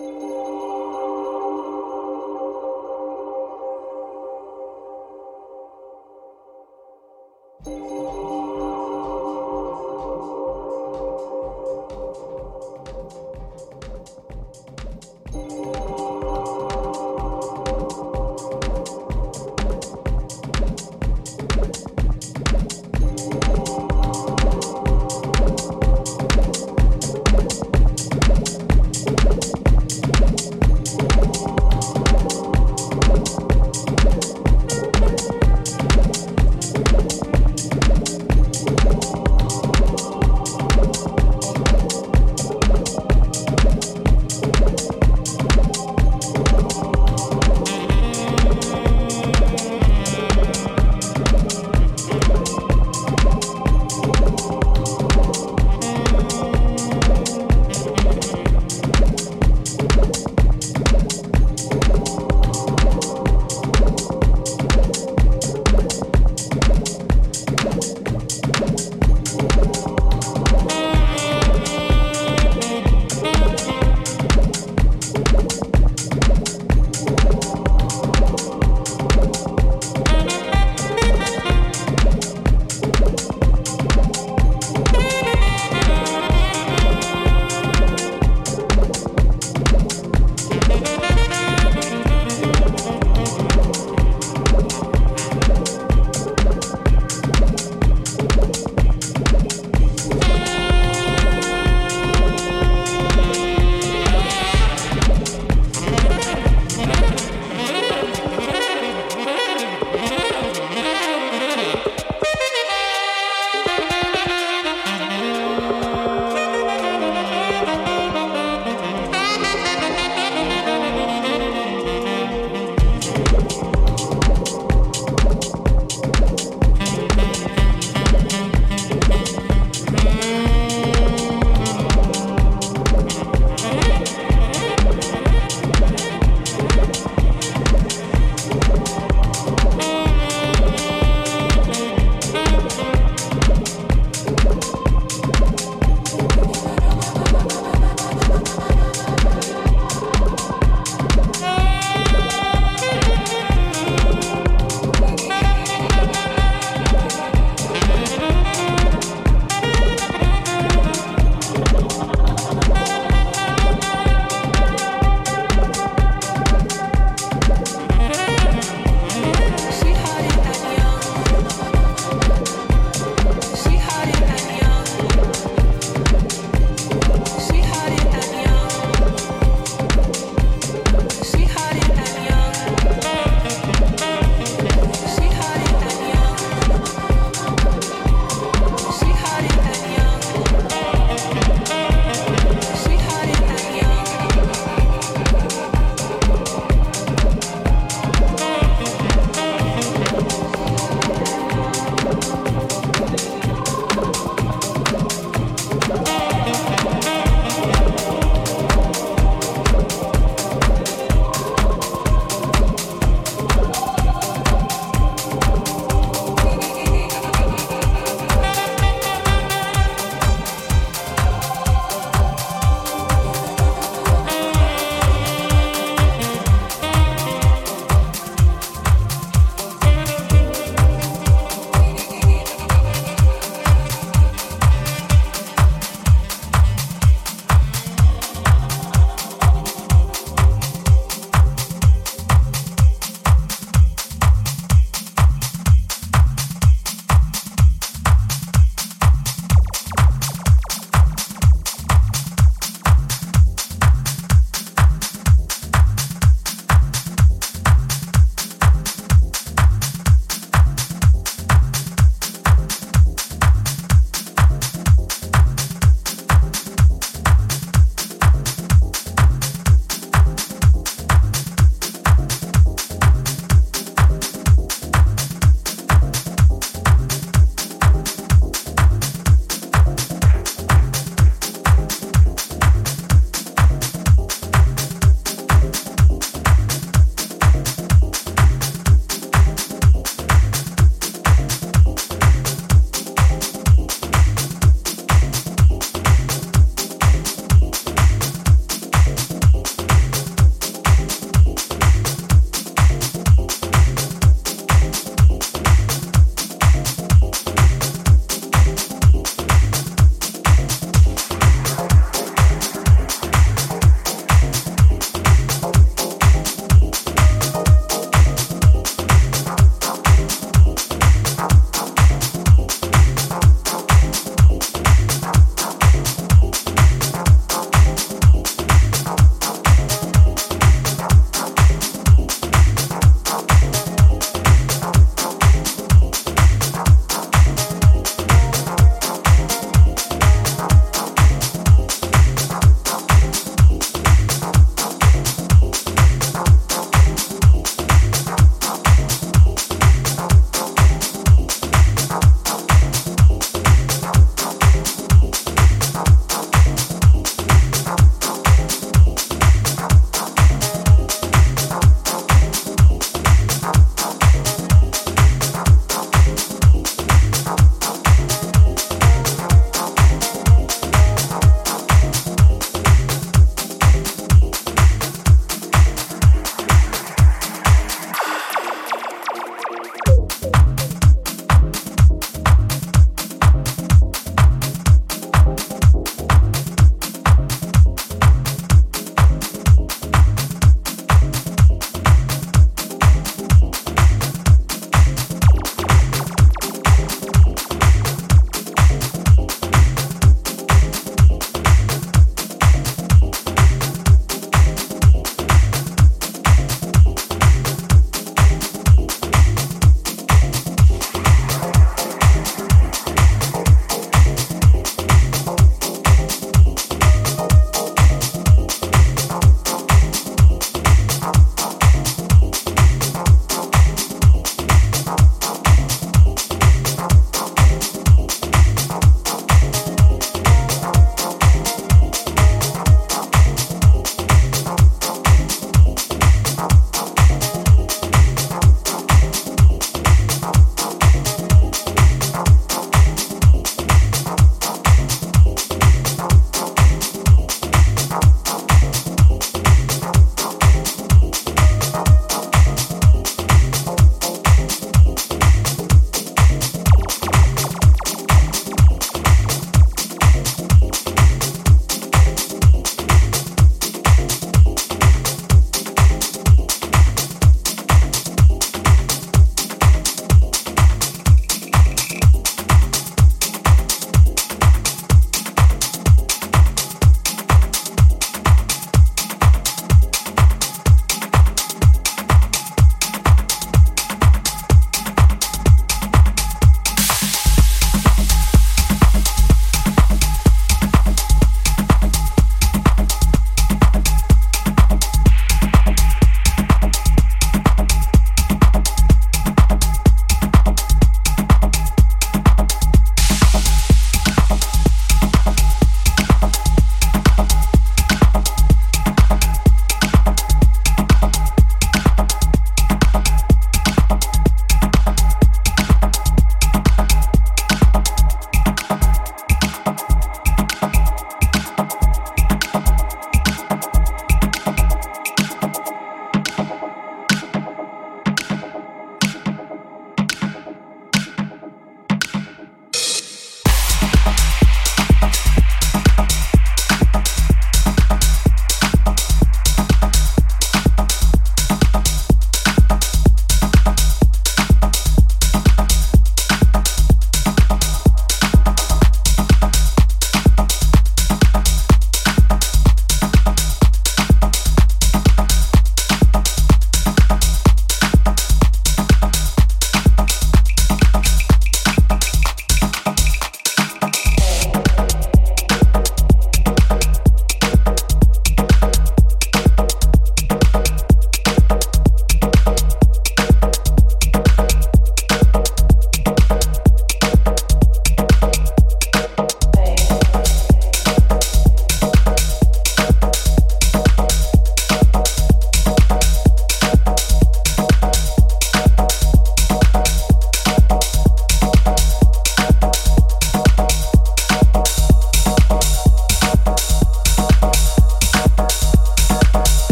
you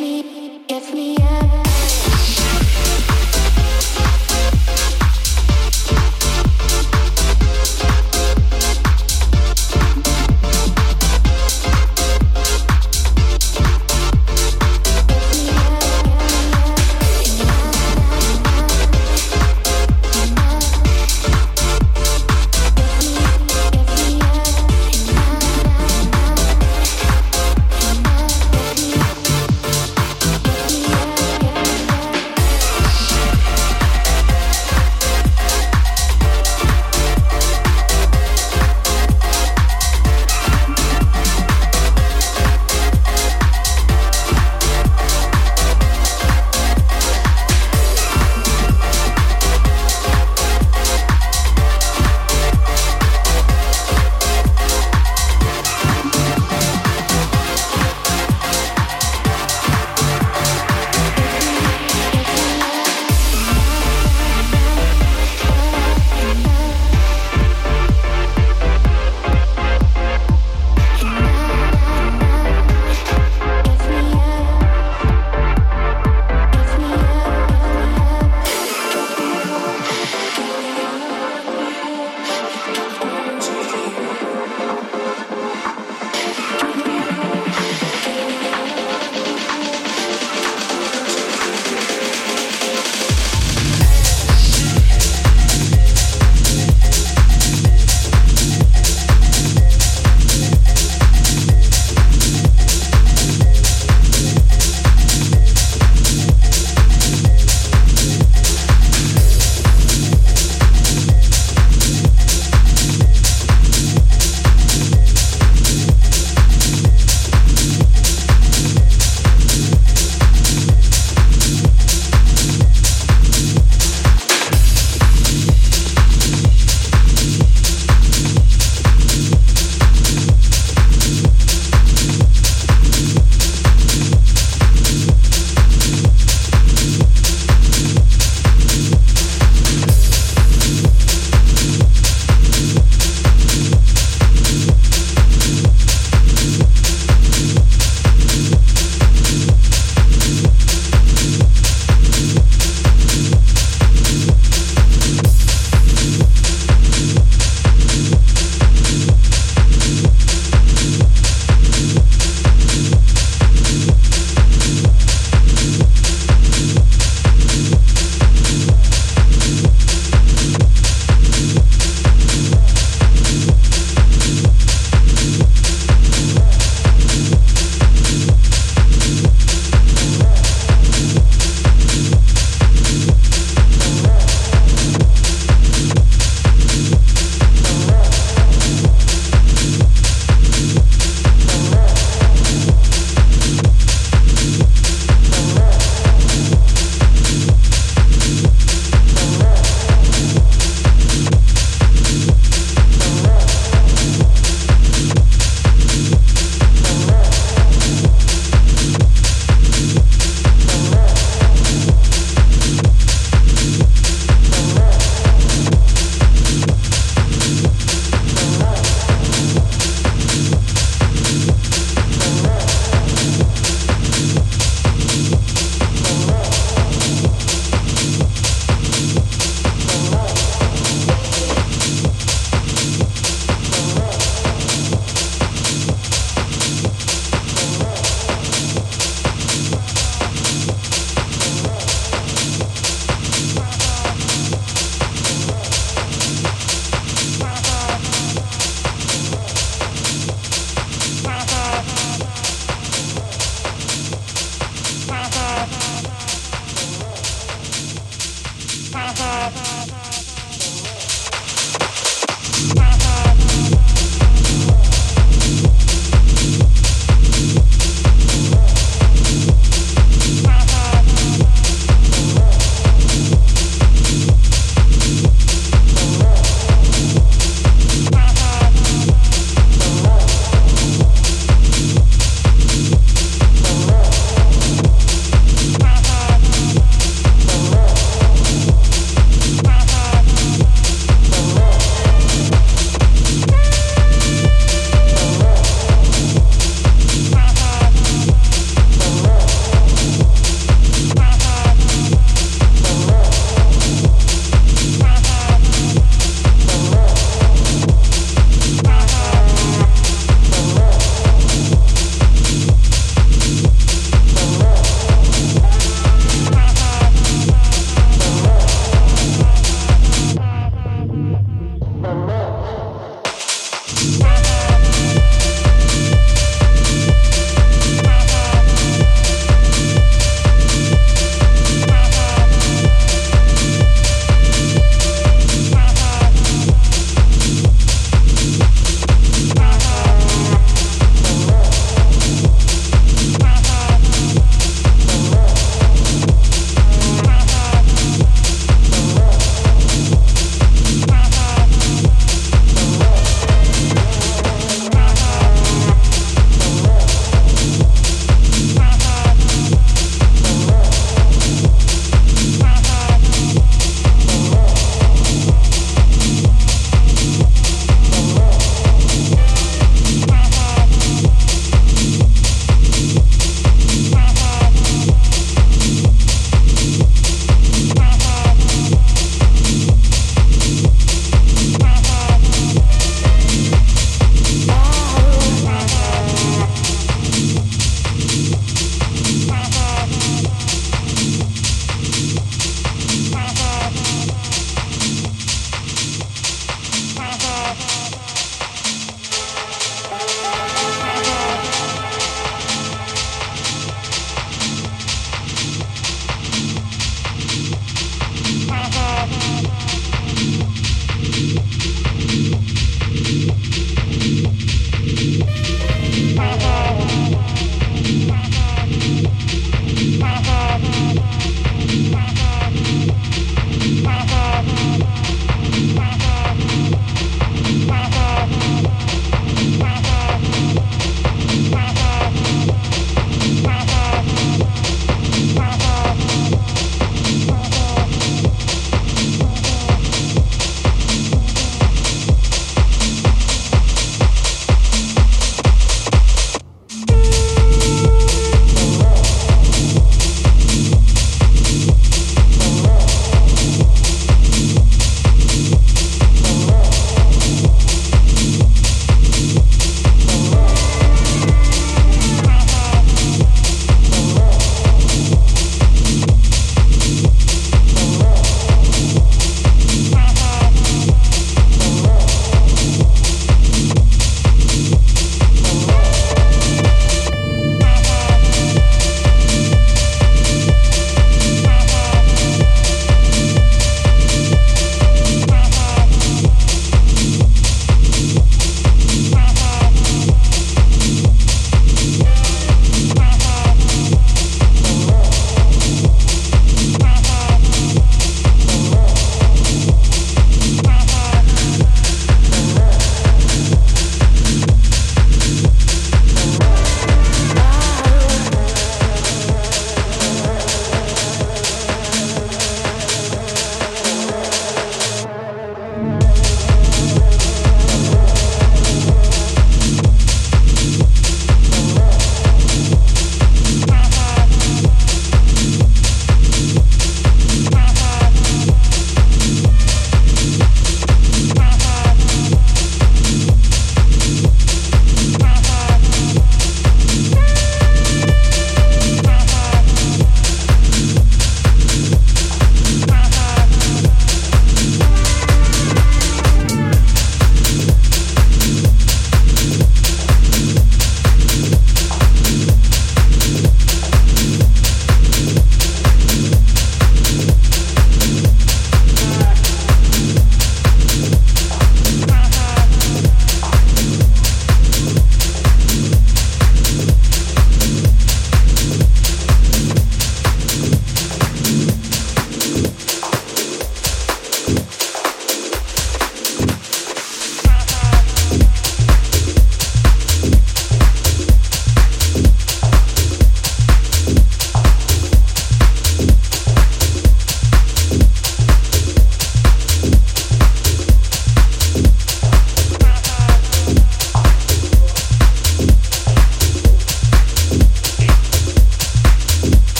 me, give me.